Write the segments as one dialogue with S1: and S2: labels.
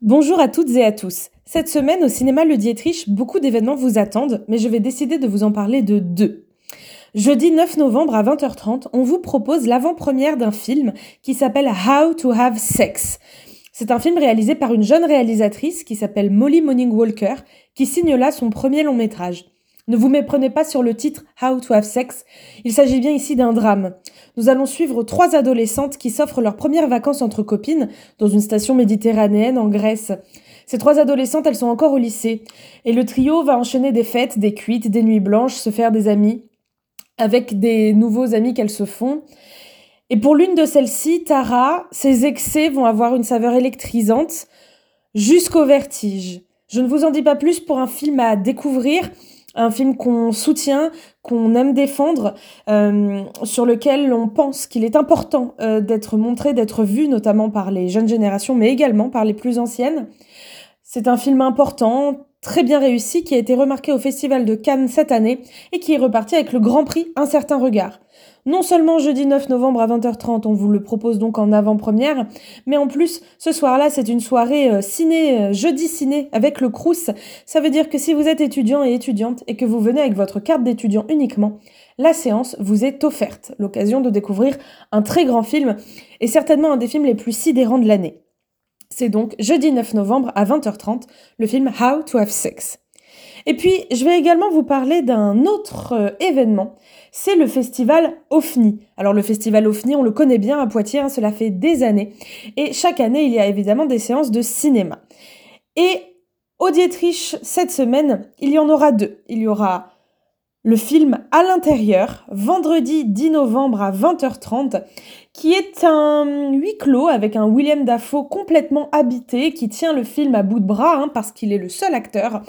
S1: Bonjour à toutes et à tous. Cette semaine au cinéma Le Dietrich, beaucoup d'événements vous attendent, mais je vais décider de vous en parler de deux. Jeudi 9 novembre à 20h30, on vous propose l'avant-première d'un film qui s'appelle How to Have Sex. C'est un film réalisé par une jeune réalisatrice qui s'appelle Molly Morning Walker, qui signe là son premier long métrage. Ne vous méprenez pas sur le titre How to Have Sex, il s'agit bien ici d'un drame. Nous allons suivre trois adolescentes qui s'offrent leurs premières vacances entre copines dans une station méditerranéenne en Grèce. Ces trois adolescentes, elles sont encore au lycée. Et le trio va enchaîner des fêtes, des cuites, des nuits blanches, se faire des amis, avec des nouveaux amis qu'elles se font. Et pour l'une de celles-ci, Tara, ses excès vont avoir une saveur électrisante jusqu'au vertige. Je ne vous en dis pas plus pour un film à découvrir un film qu'on soutient, qu'on aime défendre, euh, sur lequel on pense qu'il est important euh, d'être montré, d'être vu, notamment par les jeunes générations, mais également par les plus anciennes. C'est un film important, très bien réussi, qui a été remarqué au Festival de Cannes cette année et qui est reparti avec le Grand Prix Un certain regard. Non seulement jeudi 9 novembre à 20h30, on vous le propose donc en avant-première, mais en plus, ce soir-là, c'est une soirée euh, ciné, euh, jeudi ciné, avec le Crous. Ça veut dire que si vous êtes étudiant et étudiante et que vous venez avec votre carte d'étudiant uniquement, la séance vous est offerte. L'occasion de découvrir un très grand film et certainement un des films les plus sidérants de l'année. C'est donc jeudi 9 novembre à 20h30, le film How to Have Sex. Et puis, je vais également vous parler d'un autre euh, événement. C'est le festival OFNI. Alors, le festival OFNI, on le connaît bien à Poitiers, hein, cela fait des années. Et chaque année, il y a évidemment des séances de cinéma. Et au Dietrich, cette semaine, il y en aura deux. Il y aura le film À l'intérieur, vendredi 10 novembre à 20h30, qui est un huis clos avec un William Dafoe complètement habité qui tient le film à bout de bras hein, parce qu'il est le seul acteur.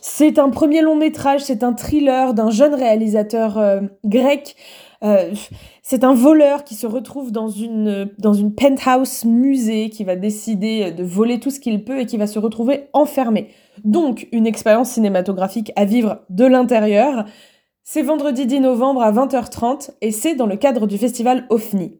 S1: C'est un premier long métrage, c'est un thriller d'un jeune réalisateur euh, grec. Euh, c'est un voleur qui se retrouve dans une, dans une penthouse musée, qui va décider de voler tout ce qu'il peut et qui va se retrouver enfermé. Donc une expérience cinématographique à vivre de l'intérieur. C'est vendredi 10 novembre à 20h30 et c'est dans le cadre du festival OFNI.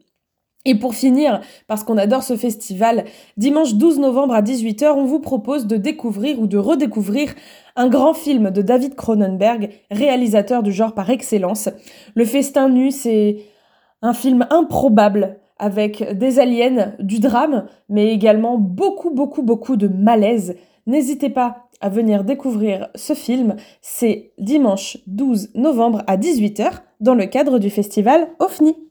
S1: Et pour finir, parce qu'on adore ce festival, dimanche 12 novembre à 18h, on vous propose de découvrir ou de redécouvrir un grand film de David Cronenberg, réalisateur du genre par excellence. Le Festin nu, c'est un film improbable avec des aliens, du drame, mais également beaucoup, beaucoup, beaucoup de malaise. N'hésitez pas à venir découvrir ce film. C'est dimanche 12 novembre à 18h dans le cadre du festival OFNI.